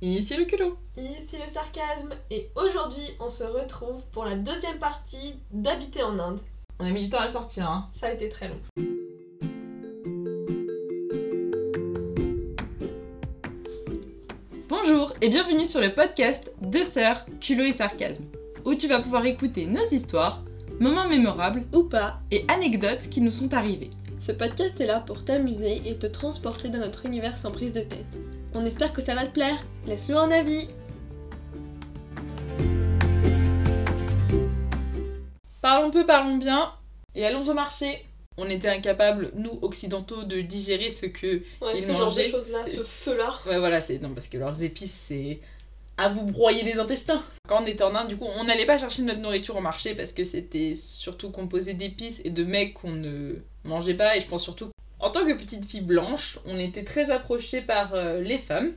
Ici le culot. Ici le sarcasme et aujourd'hui on se retrouve pour la deuxième partie d'habiter en Inde. On a mis du temps à le sortir, hein. Ça a été très long. Bonjour et bienvenue sur le podcast Deux sœurs, culot et sarcasme, où tu vas pouvoir écouter nos histoires, moments mémorables Ou pas, et anecdotes qui nous sont arrivés. ce podcast est là pour t'amuser et te transporter dans notre univers sans prise de tête. On espère que ça va te plaire. Laisse-nous un avis. Parlons peu, parlons bien, et allons au marché. On était incapables, nous occidentaux, de digérer ce que. Ouais, Ils ce genre de choses-là, ce feu-là. Ouais, voilà, c'est. Non, parce que leurs épices, c'est. à vous broyer les intestins. Quand on était en Inde, du coup, on n'allait pas chercher notre nourriture au marché parce que c'était surtout composé d'épices et de mecs qu'on ne mangeait pas. Et je pense surtout. En tant que petite fille blanche, on était très approchés par euh, les femmes.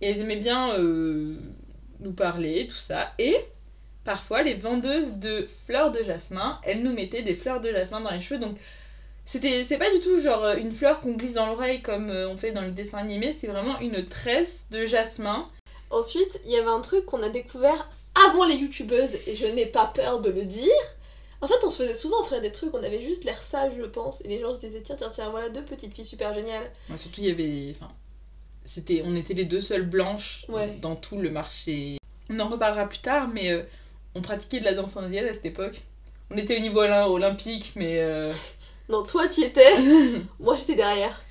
Et elles aimaient bien euh, nous parler, tout ça. Et parfois, les vendeuses de fleurs de jasmin, elles nous mettaient des fleurs de jasmin dans les cheveux. Donc, c'était c'est pas du tout genre euh, une fleur qu'on glisse dans l'oreille comme on fait dans le dessin animé. C'est vraiment une tresse de jasmin. Ensuite, il y avait un truc qu'on a découvert avant les youtubeuses et je n'ai pas peur de le dire. En fait, on se faisait souvent offrir des trucs, on avait juste l'air sage, je pense, et les gens se disaient tiens, tiens, tiens, voilà deux petites filles super géniales. Ouais, surtout, il y avait. Enfin, c'était, on était les deux seules blanches Ouais. dans tout le marché. On en reparlera plus tard, mais euh, on pratiquait de la danse indienne à cette époque. On était au niveau olym- olympique, mais euh, Non, toi t'y étais, moi j'étais derrière.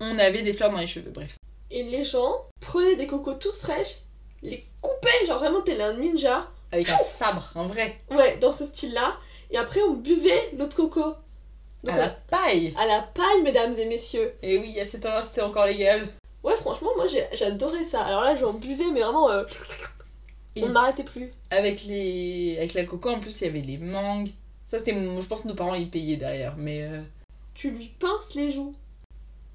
on avait des fleurs dans les cheveux, bref. Et les gens prenaient des cocos toutes fraîches, les coupaient, genre vraiment t'es un ninja, Avec un sabre, en vrai. ouais, dans ce style-là, et après on buvait l'eau de coco. Donc à la paille. à la paille, mesdames et messieurs. Et oui, à ce temps-là, c'était encore légal. Ouais, franchement, moi j'adorais ça. Alors là, j'en buvais, mais vraiment, euh, Et on ne m'arrêtait plus. avec, les... avec la coco, en plus, il y avait les mangues. Ça, c'était. Je pense que nos parents y payaient derrière, mais. euh, Tu lui pinces les joues.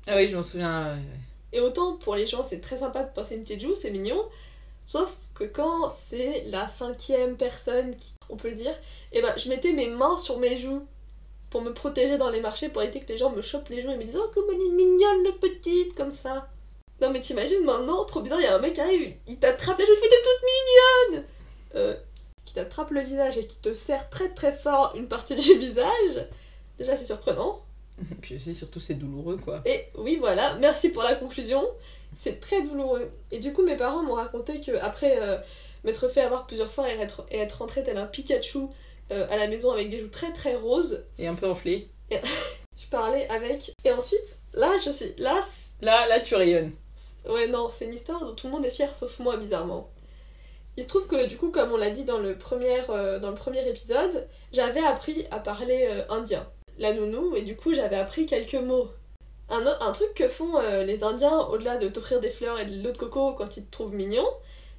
Ah oui, je m'en souviens. ouais. Et autant pour les gens, c'est très sympa de pincer une petite joue, c'est mignon. Sauf que quand c'est la cinquième personne, qui, on peut le dire, et ben je mettais mes mains sur mes joues pour me protéger dans les marchés, pour éviter que les gens me chopent les joues et me disent Oh, comme elle est mignonne, la petite, comme ça. Non, mais t'imagines maintenant, trop bizarre, il y a un mec qui arrive, il t'attrape les joues, il fait T'es toute mignonne euh, Qui t'attrape le visage et qui te serre très très fort une partie du visage. Déjà, c'est surprenant. Puis aussi, surtout, c'est douloureux, quoi. Et oui, voilà, merci pour la conclusion. C'est très douloureux. Et du coup, mes parents m'ont raconté que après euh, m'être fait avoir plusieurs fois et être, et être rentré tel un Pikachu euh, à la maison avec des joues très très roses, Et un peu enflé. je parlais avec. Et ensuite, là, je suis. Là, Là, là, tu rayonnes. ouais, non, c'est une histoire dont tout le monde est fier sauf moi, bizarrement. Il se trouve que, du coup, comme on l'a dit dans le premier, euh, dans le premier épisode, j'avais appris à parler euh, indien, la nounou, et du coup, j'avais appris quelques mots. Un, un truc que font euh, les Indiens, au-delà de t'offrir des fleurs et de l'eau de coco quand ils te trouvent mignon,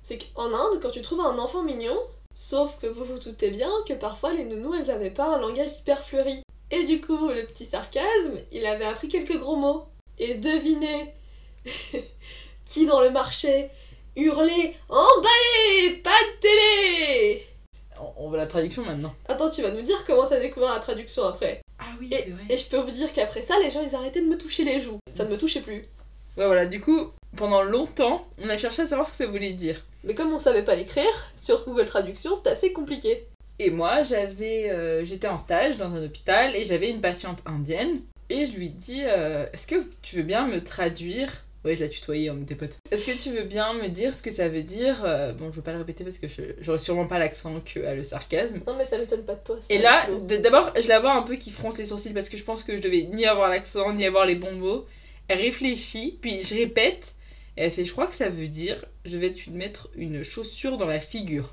c'est qu'en Inde, quand tu trouves un enfant mignon, sauf que vous vous doutez bien que parfois les nounous, elles avaient pas un langage hyper fleuri. Et du coup, le petit sarcasme, il avait appris quelques gros mots. Et devinez qui dans le marché hurlait Emballé Pas de télé On, on veut la traduction maintenant. Attends, tu vas nous dire comment t'as découvert la traduction après. Ah oui, Et, et je peux vous dire qu'après ça, les gens ils arrêtaient de me toucher les joues. Ça ne me touchait plus. Ouais, voilà, du coup, pendant longtemps, on a cherché à savoir ce que ça voulait dire. Mais comme on savait pas l'écrire, sur Google Traduction, c'était assez compliqué. Et moi, j'avais, euh, j'étais en stage dans un hôpital et j'avais une patiente indienne. Et je lui dis, euh, est-ce que tu veux bien me traduire? Ouais, je la tutoyais, on était potes. Est-ce que tu veux bien me dire ce que ça veut dire euh, Bon, je vais pas le répéter parce que je, j'aurais sûrement pas l'accent que a le sarcasme. Non mais ça m'étonne pas de toi. Et là, d'abord, je la vois un peu qui fronce les sourcils parce que je pense que je devais ni avoir l'accent, ni avoir les bons mots. Elle réfléchit, puis je répète. Et elle fait, je crois que ça veut dire, je vais te mettre une chaussure dans la figure.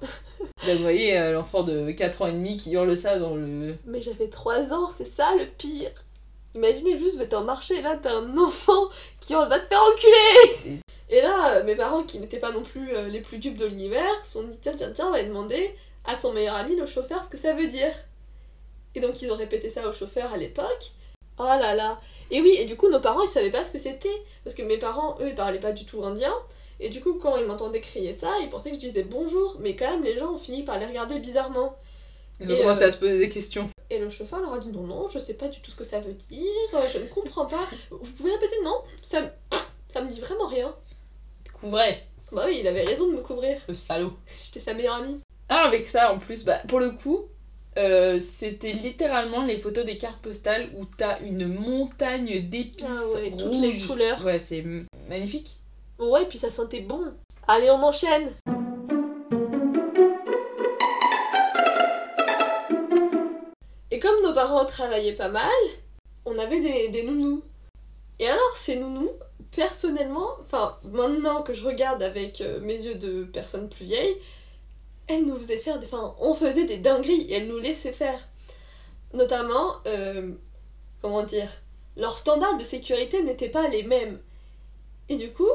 Là, vous voyez euh, l'enfant de 4 ans et demi qui hurle ça dans le... Mais j'avais 3 ans, c'est ça le pire. Imaginez juste, vous êtes en marché et là t'as un enfant qui hurle va te faire enculer Et là, euh, mes parents qui n'étaient pas non plus euh, les plus dupes de l'univers, se sont dit tiens, tiens, tiens, on va aller demander à son meilleur ami, le chauffeur, ce que ça veut dire. Et donc ils ont répété ça au chauffeur à l'époque. Oh là là Et oui, et du coup, nos parents ils savaient pas ce que c'était. Parce que mes parents, eux, ils parlaient pas du tout indien. Et du coup, quand ils m'entendaient crier ça, ils pensaient que je disais bonjour. Mais quand même, les gens ont fini par les regarder bizarrement. Ils ont Et, commencé euh, à se poser des questions. Et le chauffeur leur a dit non, non, je sais pas du tout ce que ça veut dire, je ne comprends pas. Vous pouvez répéter non ça, me- ça me dit vraiment rien. Couvrait. Bah oui, il avait raison de me couvrir. Le salaud. J'étais sa meilleure amie. Ah, avec ça en plus, bah, pour le coup, euh, c'était littéralement les photos des cartes postales où t'as une montagne d'épices Ah ouais, rouges. toutes les couleurs. Ouais, c'est magnifique. Ouais, et puis ça sentait bon. Allez, on enchaîne. Et comme nos parents travaillaient pas mal, on avait des, des nounous. Et alors, ces nounous, personnellement, enfin, maintenant que je regarde avec euh, mes yeux de personne plus vieille, elles nous faisaient faire des. Enfin, on faisait des dingueries et elles nous laissaient faire. Notamment, euh, comment dire, leurs standards de sécurité n'étaient pas les mêmes. Et du coup,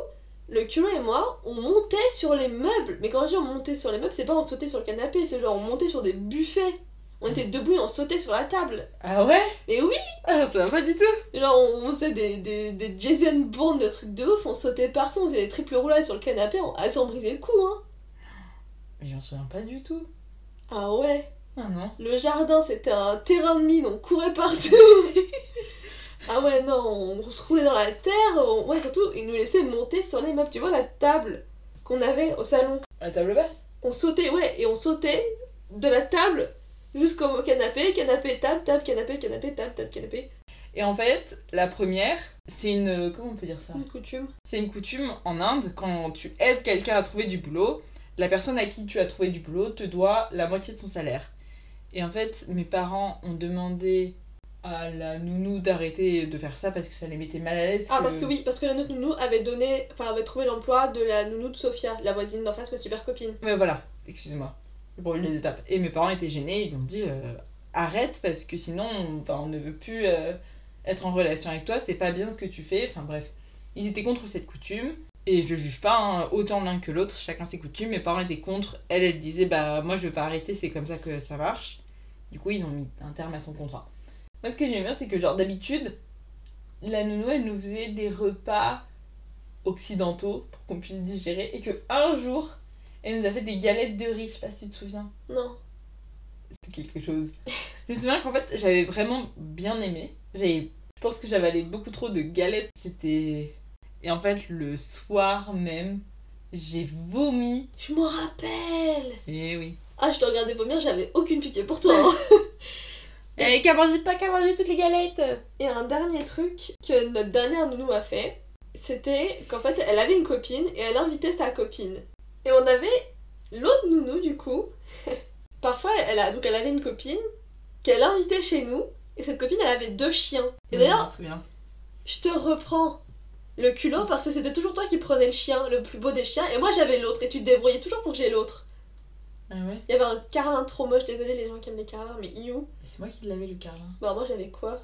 le culot et moi, on montait sur les meubles. Mais quand je dis on montait sur les meubles, c'est pas on sautait sur le canapé, c'est genre on montait sur des buffets. On était debout et on sautait sur la table. Ah ouais? Et oui, Ah, ça va pas du tout. genre on, on faisait des, des, des Jason Bourne de trucs de ouf, on sautait partout, on faisait des triples roulades sur le canapé, on, ah, on brisait le cou, hein. Mais j'en souviens pas du tout. Ah ouais, Ah non. le jardin c'était un terrain de mine, on courait partout. ah ouais, non, on se roulait dans la terre, on- ouais, surtout, ils nous laissaient monter sur les meubles. Tu vois la table qu'on avait au salon? La table basse? On sautait, ouais, et on sautait de la table jusqu'au canapé, canapé, table, table, canapé, canapé, table, table, canapé. Et en fait, la première, c'est une. Comment on peut dire ça? Une coutume. C'est une coutume en Inde, quand tu aides quelqu'un à trouver du boulot, la personne à qui tu as trouvé du boulot te doit la moitié de son salaire. Et en fait, mes parents ont demandé à la nounou d'arrêter de faire ça parce que ça les mettait mal à l'aise. Ah, parce que oui, parce que la notre nounou avait donné, enfin, avait trouvé l'emploi de la nounou de Sophia, la voisine d'en face, ma super copine. Mais voilà, brûlé les étapes. Et mes parents étaient gênés, ils ont dit euh, arrête parce que sinon on, on ne veut plus euh, être en relation avec toi, c'est pas bien ce que tu fais. Enfin bref, ils étaient contre cette coutume. Et je juge pas hein, autant l'un que l'autre, chacun ses coutumes. Mes parents étaient contre, elle, elle disait bah moi je veux pas arrêter, c'est comme ça que ça marche. Du coup, ils ont mis un terme à son contrat. Moi, ce que j'aime bien, c'est que, genre, d'habitude, la nounou, elle nous faisait des repas occidentaux pour qu'on puisse digérer. Et que un jour, elle nous a fait des galettes de riz, je sais pas si tu te souviens. Non. C'était quelque chose. je me souviens qu'en fait, j'avais vraiment bien aimé. J'avais, je pense que j'avais allé beaucoup trop de galettes. C'était. Et en fait, le soir même, j'ai vomi. Je m'en rappelle Et oui. Ah, je te regardais vomir, j'avais aucune pitié pour toi. hein. Et qu'à manger, pas qu'à manger toutes les galettes Et un dernier truc que notre dernière nounou a fait, c'était qu'en fait, elle avait une copine et elle invitait sa copine. Et on avait l'autre nounou, du coup. Parfois, elle, a, donc elle avait une copine qu'elle invitait chez nous. Et cette copine, elle avait deux chiens. Et Je d'ailleurs, souviens. je te reprends le culot parce que c'était toujours toi qui prenais le chien, le plus beau des chiens. Et moi, j'avais l'autre. Et tu te débrouillais toujours pour que j'ai l'autre. Ah ouais Il y avait un carlin trop moche, désolé les gens qui aiment les carlins, mais you. C'est moi qui l'avais, le carlin. Bah, moi, j'avais quoi?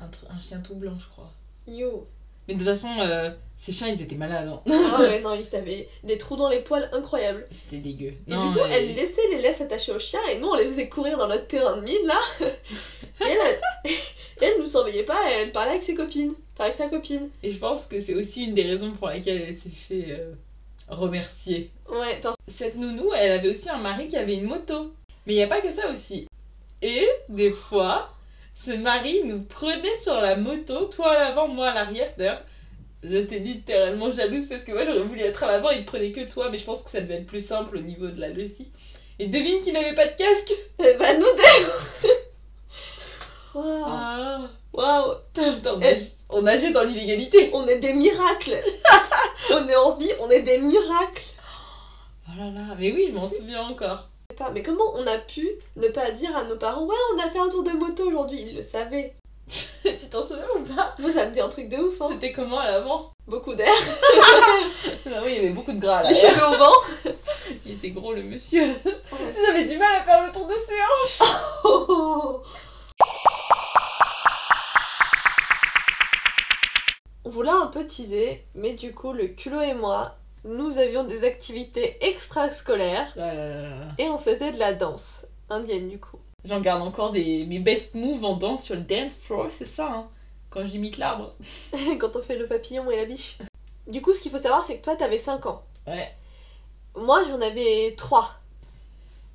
Un, un chien tout blanc, je crois. You. Mais de toute façon, euh, ces chiens, ils étaient malades. hein. Ah ouais, non, ils avaient des trous dans les poils incroyables. C'était dégueu. Et Non, du coup, mais- elle laissait les laisses attachées aux chiens et nous, on les faisait courir dans notre terrain de mine là. et elle, elle, elle nous surveillait pas et elle parlait avec ses copines. Avec sa copine. Et je pense que c'est aussi une des raisons pour laquelle elle s'est fait euh, remercier. Ouais, parce Cette nounou, elle avait aussi un mari qui avait une moto. Mais il n'y a pas que ça aussi. Et des fois, ce mari nous prenait sur la moto, toi à l'avant, moi à l'arrière. D'ailleurs, j'étais littéralement jalouse parce que moi j'aurais voulu être à l'avant et il prenait que toi, mais je pense que ça devait être plus simple au niveau de la logistique. Et devine qu'il n'avait pas de casque? Eh bah, nous deux Waouh Ah Waouh nage- on nageait dans l'illégalité On est des miracles On est en vie, on est des miracles Oh là là, mais oui, je m'en souviens encore. Pas- Mais comment on a pu ne pas dire à nos parents Ouais, on a fait un tour de moto aujourd'hui Ils le savaient. tu t'en souviens ou pas? Moi, ça me dit un truc de ouf, hein. C'était comment à l'avant? Beaucoup d'air, Ah oui, il y avait beaucoup de gras là. les cheveux au vent. Il était gros le monsieur. J'avais du mal à faire le tour d'océan. On vous l'a un peu teasé, mais du coup, le culot et moi, nous avions des activités extrascolaires Ah là là là et on faisait de la danse indienne du coup. J'en garde encore des, mes best moves en danse sur le dance floor, c'est ça, hein. Quand j'imite l'arbre. Quand on fait le papillon et la biche. Du coup, ce qu'il faut savoir, c'est que toi, t'avais 5 ans. Ouais. Moi, j'en avais 3.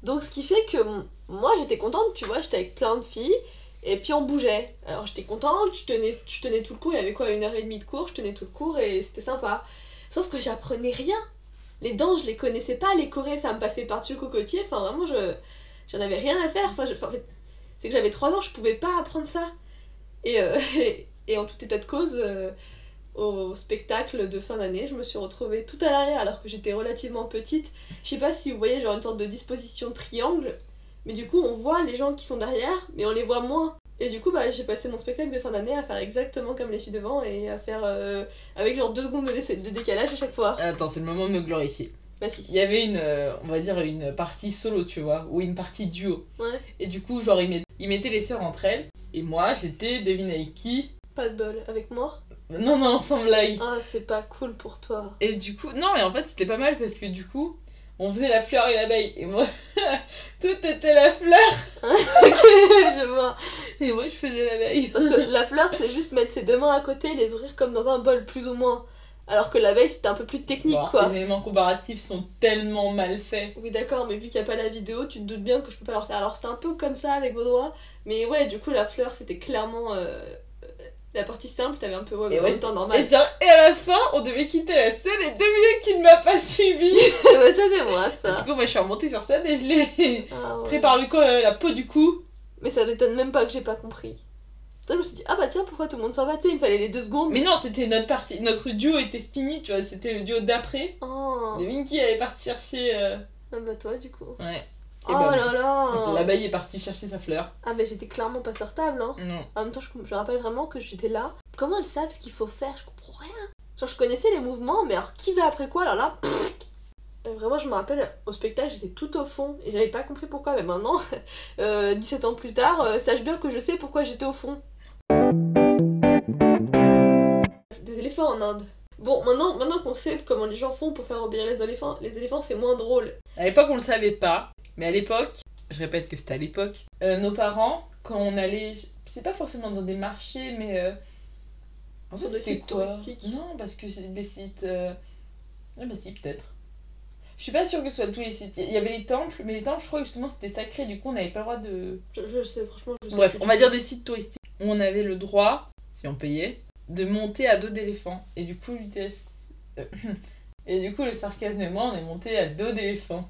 Donc, ce qui fait que moi, j'étais contente, tu vois, j'étais avec plein de filles. Et puis on bougeait. Alors j'étais contente, je tenais, je tenais tout le cours, il y avait quoi, une heure et demie de cours, je tenais tout le cours et c'était sympa. Sauf que j'apprenais rien. Les dents, je les connaissais pas, les corées, ça me passait par-dessus le cocotier. Enfin, vraiment, je j'en avais rien à faire. Enfin, en fait, c'est que j'avais 3 ans, je pouvais pas apprendre ça. Et, euh, et, en tout état de cause, euh, au spectacle de fin d'année, je me suis retrouvée tout à l'arrière alors que j'étais relativement petite. Je sais pas si vous voyez, genre une sorte de disposition triangle. Mais du coup, on voit les gens qui sont derrière, mais on les voit moins. Et du coup, bah, j'ai passé mon spectacle de fin d'année à faire exactement comme les filles devant et à faire euh, avec genre deux secondes de, dé- de décalage à chaque fois. Attends, c'est le moment de me glorifier. Bah si. Il y avait une, euh, on va dire, une partie solo, tu vois, ou une partie duo. Ouais, Et du coup, genre, ils, met- ils mettaient les sœurs entre elles. Et moi, j'étais, devine avec qui? Pas de bol. Avec moi? Non, non, sans blague. Ah, c'est pas cool pour toi. Et du coup, non, et en fait, c'était pas mal parce que du coup, on faisait la fleur et l'abeille. Et moi, tout était la fleur. ok, je vois. Et moi, je faisais l'abeille. Parce que la fleur, c'est juste mettre ses deux mains à côté et les ouvrir comme dans un bol, plus ou moins. Alors que l'abeille, c'était un peu plus technique, Bon, quoi. Les éléments comparatifs sont tellement mal faits. Oui, d'accord, mais vu qu'il n'y a pas la vidéo, tu te doutes bien que je peux pas leur faire. Alors, c'était un peu comme ça avec vos doigts. Mais ouais, du coup, la fleur, c'était clairement. euh, euh, La partie simple, t'avais un peu. Ouais, Et même temps Et, normal. et à la fin, on devait quitter la scène et devinez qui ne m'a pas suivi. ouais, c'était moi, du ça. coup, moi, je suis remontée sur scène et je l'ai Ah, ouais. pris par le co- euh, la peau du cou. Mais ça m'étonne même pas que j'ai pas compris. Putain, je me suis dit, ah bah tiens, pourquoi tout le monde s'en va? Sais, il me fallait les deux secondes. Mais non, c'était notre partie. Notre duo était fini, tu vois. C'était le duo d'après. Oh, Devine qui allait partir chercher. euh, ah bah toi, du coup. Ouais. Oh Et bah, là là L'abeille est partie chercher sa fleur. Ah, mais j'étais clairement pas sur table, hein. Non. En même temps, je, je me rappelle vraiment que j'étais là. Comment elles savent ce qu'il faut faire? Je comprends rien. Genre, je connaissais les mouvements, mais alors qui va après quoi? Alors là, pff. Euh, Vraiment, je me rappelle, au spectacle, j'étais tout au fond et j'avais pas compris pourquoi. Mais maintenant, euh, 17 ans plus tard, euh, sache bien que je sais pourquoi j'étais au fond. Des éléphants en Inde. Bon, maintenant, maintenant qu'on sait comment les gens font pour faire obéir les éléphants, les éléphants c'est moins drôle. À l'époque, on le savait pas. Mais à l'époque, je répète que c'était à l'époque, euh, nos parents, quand on allait. C'est pas forcément dans des marchés, mais. euh, en Sur fait, des sites quoi touristiques. Non, parce que c'est des sites. euh, Ah, bah si, peut-être. Je suis pas sûre que ce soit tous les sites. Il y avait les temples, mais les temples, je crois que justement c'était sacré, du coup on n'avait pas le droit de. Je, je sais, franchement, je sais Bref, on va dire des sites touristiques où on avait le droit, si on payait, de monter à dos d'éléphant. Et du coup, l'UTS. euh, Et du coup, le sarcasme et moi, on est monté à dos d'éléphant.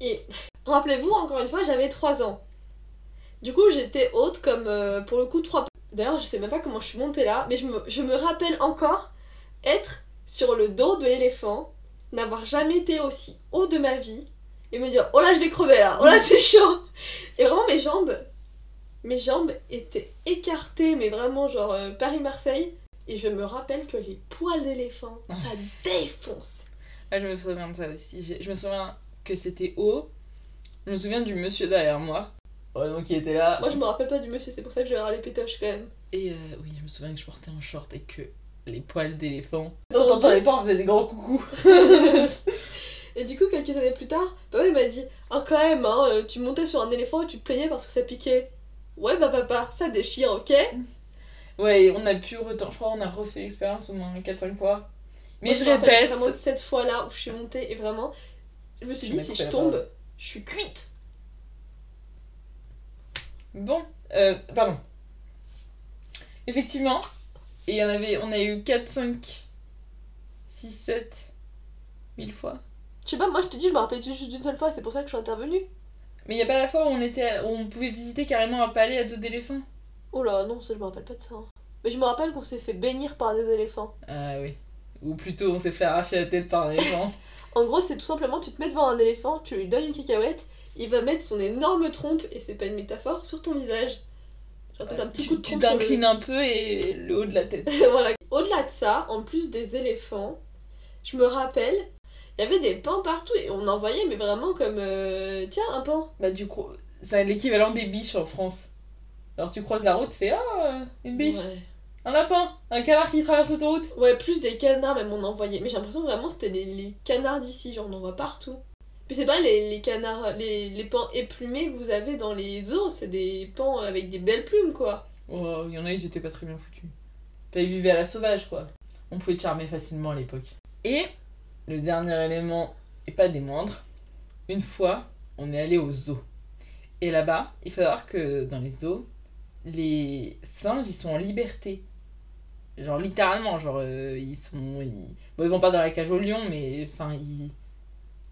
Et rappelez-vous, encore une fois, j'avais 3 ans. Du coup, j'étais haute comme euh, pour le coup 3. D'ailleurs, je sais même pas comment je suis montée là, mais je me, je me rappelle encore être sur le dos de l'éléphant, n'avoir jamais été aussi haut de ma vie et me dire Oh là, je vais crever là, oh là, c'est chiant. Et vraiment, mes jambes, mes jambes étaient écartées, mais vraiment, genre euh, Paris-Marseille. Et je me rappelle que les poils d'éléphant, ça défonce. Ah, je me souviens de ça aussi. J'ai- Je me souviens que c'était haut. Je me souviens du monsieur derrière moi. Ouais, donc il était là. Moi, je me rappelle pas du monsieur, c'est pour ça que je vais avoir les pétoches quand même. Et euh, oui, je me souviens que je portais un short et que les poils d'éléphant. Non, sont t'entendais pas, on faisait des grands coucous. et du coup, quelques années plus tard, papa il m'a dit Oh, quand même, hein, euh, tu montais sur un éléphant et tu te plaignais parce que ça piquait. Ouais, bah, papa, ça déchire, ok Ouais, on a pu retent... Je crois qu'on a refait l'expérience au moins 4-5 fois. Mais Moi, je rappelle répète. vraiment cette fois-là où je suis montée et vraiment, je me suis dit Si je tombe. Je suis cuite. Bon, euh, pardon. Effectivement, et en avait, on a eu 4, 5, 6, 7, 1000 fois. Je sais pas, moi je te dis, je me rappelais juste d'une seule fois, c'est pour ça que je suis intervenue. Mais il y a pas la fois où on, était, où on pouvait visiter carrément un palais à dos d'éléphant Oh là, non, ça je me rappelle pas de ça. hein. Mais je me rappelle qu'on s'est fait bénir par des éléphants. Ah oui. Ou plutôt, on s'est fait arracher la tête par un éléphant. En gros, c'est tout simplement, tu te mets devant un éléphant, tu lui donnes une cacahuète, il va mettre son énorme trompe, et c'est pas une métaphore, sur ton visage. Genre, un petit tu coup de tu le- t'inclines un peu et le haut de la tête. voilà. Au-delà de ça, en plus des éléphants, je me rappelle, il y avait des pans partout et on en voyait, mais vraiment comme. euh, Tiens, un pan. Bah du coup, c'est l'équivalent des biches en France. Alors tu croises la route, tu fais Ah, une biche, Ouais. Un lapin, un canard qui traverse l'autoroute. Ouais, plus des canards, même on en voyait. Mais j'ai l'impression que vraiment c'était les, les canards d'ici, genre on en voit partout. Puis c'est pas les, les canards, les, les pans éplumés que vous avez dans les zoos, c'est des pans avec des belles plumes quoi. Oh, il y en a, ils étaient pas très bien foutus. Enfin, ils vivaient à la sauvage, quoi. On pouvait te charmer facilement à l'époque. Et le dernier élément, et pas des moindres, une fois, on est allé au zoo. Et là-bas, il faut savoir que dans les zoos, les singes, ils sont en liberté. Genre littéralement, genre euh, ils sont... Ils... Bon, ils vont pas dans la cage au lion, mais enfin, ils...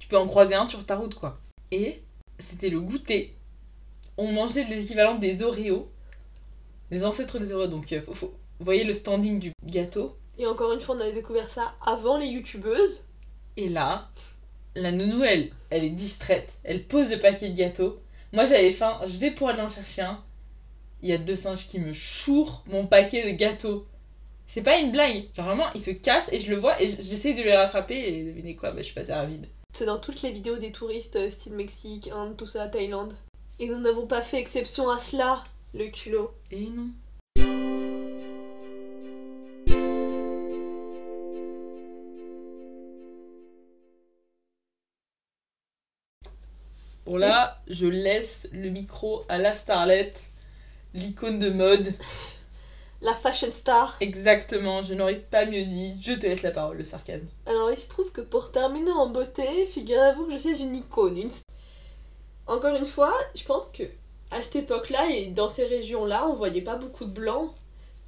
peux en croiser un sur ta route, quoi. Et c'était le goûter. On mangeait l'équivalent des Oreos, les ancêtres des Oreos. Donc, euh, faut- faut- vous voyez le standing du gâteau. Et encore une fois, on avait découvert ça avant les youtubeuses. Et là, la nounou, elle, elle est distraite. Elle pose le paquet de gâteaux. Moi, j'avais faim. Je vais pour aller en chercher un. Il y a deux singes qui me chourent mon paquet de gâteaux. C'est pas une blague. Genre vraiment, ils se cassent et je le vois et j'essaie de les rattraper et devinez quoi, bah, je suis passée à vide. C'est dans toutes les vidéos des touristes, euh, style Mexique, Inde, tout ça, Thaïlande. Et nous n'avons pas fait exception à cela, le culot. Et non. Bon là, je laisse le micro à la starlet, l'icône de mode. La fashion star. Exactement, je n'aurais pas mieux dit. Je te laisse la parole, le sarcasme. Alors il se trouve que pour terminer en beauté, figurez-vous que je suis une icône. une- Encore une fois, je pense que à cette époque-là et dans ces régions-là, on voyait pas beaucoup de blancs.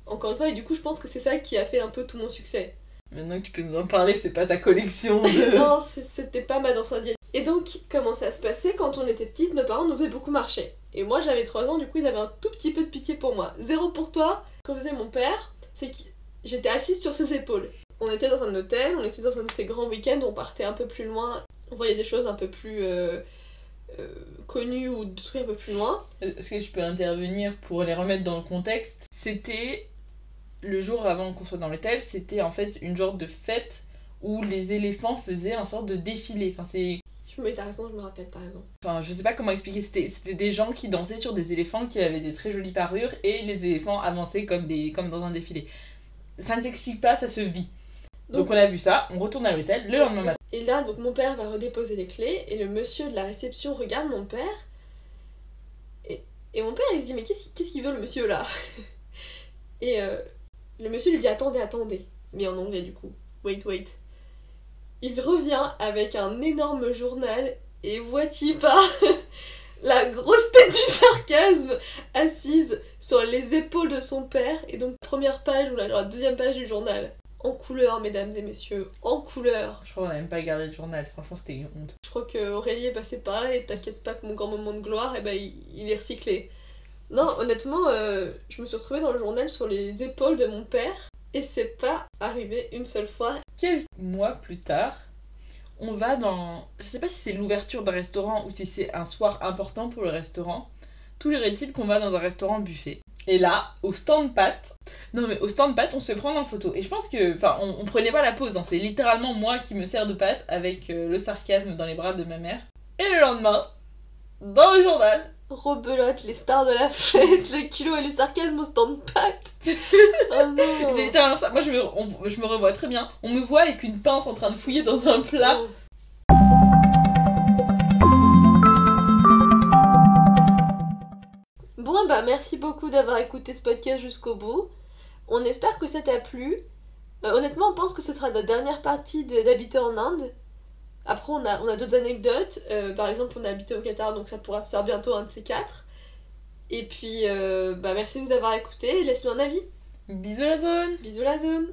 Encore une fois, et du coup, je pense que c'est ça qui a fait un peu tout mon succès. Maintenant que tu peux nous en parler, c'est pas ta collection de... non, c'était pas ma danse indienne. Et donc, comment ça se passait Quand on était petite, nos parents nous faisaient beaucoup marcher. Et moi, j'avais 3 ans, du coup, ils avaient un tout petit peu de pitié pour moi. Zéro pour toi. Que faisait mon père, c'est que j'étais assise sur ses épaules. On était dans un hôtel, on était dans un de ces grands week-ends où on partait un peu plus loin. On voyait des choses un peu plus euh, euh, connues ou des trucs un peu plus loin. Est-ce que je peux intervenir pour les remettre dans le contexte C'était le jour avant qu'on soit dans l'hôtel, c'était en fait une genre de fête où les éléphants faisaient un sorte de défilé. Je me t'as raison, je me rappelle, t'as raison. enfin, je sais pas comment expliquer. C'était, c'était des gens qui dansaient sur des éléphants qui avaient des très jolies parures et les éléphants avançaient comme des, comme dans un défilé. Ça ne s'explique pas, ça se vit. Donc, Donc- on a vu ça, on retourne à l'hôtel le lendemain matin. Et là, donc mon père va redéposer les clés et le monsieur de la réception regarde mon père. Et, et mon père il se dit mais qu'est-ce qu'est-ce qu'il veut le monsieur là? Et euh, le monsieur lui dit attendez, attendez. Mais en anglais du coup. Wait, wait. Il revient avec un énorme journal et vois-tu pas la grosse tête du sarcasme assise sur les épaules de son père et donc première page ou la, la deuxième page du journal. En couleur, mesdames et messieurs, en couleur. Je crois qu'on n'a même pas gardé le journal, franchement c'était une honte. Je crois que Aurélie est passé par là et t'inquiète pas que mon grand moment de gloire, eh ben, il, il est recyclé. Non, honnêtement, euh, je me suis retrouvée dans le journal sur les épaules de mon père et c'est pas arrivé une seule fois. Quelques mois plus tard, on va dans. Je sais pas si c'est l'ouverture d'un restaurant ou si c'est un soir important pour le restaurant. Est-il qu'on va dans un restaurant buffet. Et là, au stand pâtes. Non mais au stand pâtes, on se fait prendre en photo. Et je pense que. Enfin, on, prenait pas la pause. hein. C'est littéralement moi qui me sers de pâtes avec euh, le sarcasme dans les bras de ma mère. Et le lendemain, dans le journal, Rebelote, les stars de la fête, le culot et le sarcasme au stand pâte. oh non. c'est littéralement ça. Moi je me, on- je me revois très bien. On me voit avec une pince en train de fouiller dans un plat. Oh. Bon bah merci beaucoup d'avoir écouté ce podcast jusqu'au bout. On espère que ça t'a plu. Euh, honnêtement on pense que ce sera la dernière partie d'habiter en Inde. Après on a, on a d'autres anecdotes. Euh, par exemple on a habité au Qatar donc ça pourra se faire bientôt un de ces quatre. Et puis euh, bah merci de nous avoir écoutés. Laisse-nous un avis. Bisous la zone Bisous la zone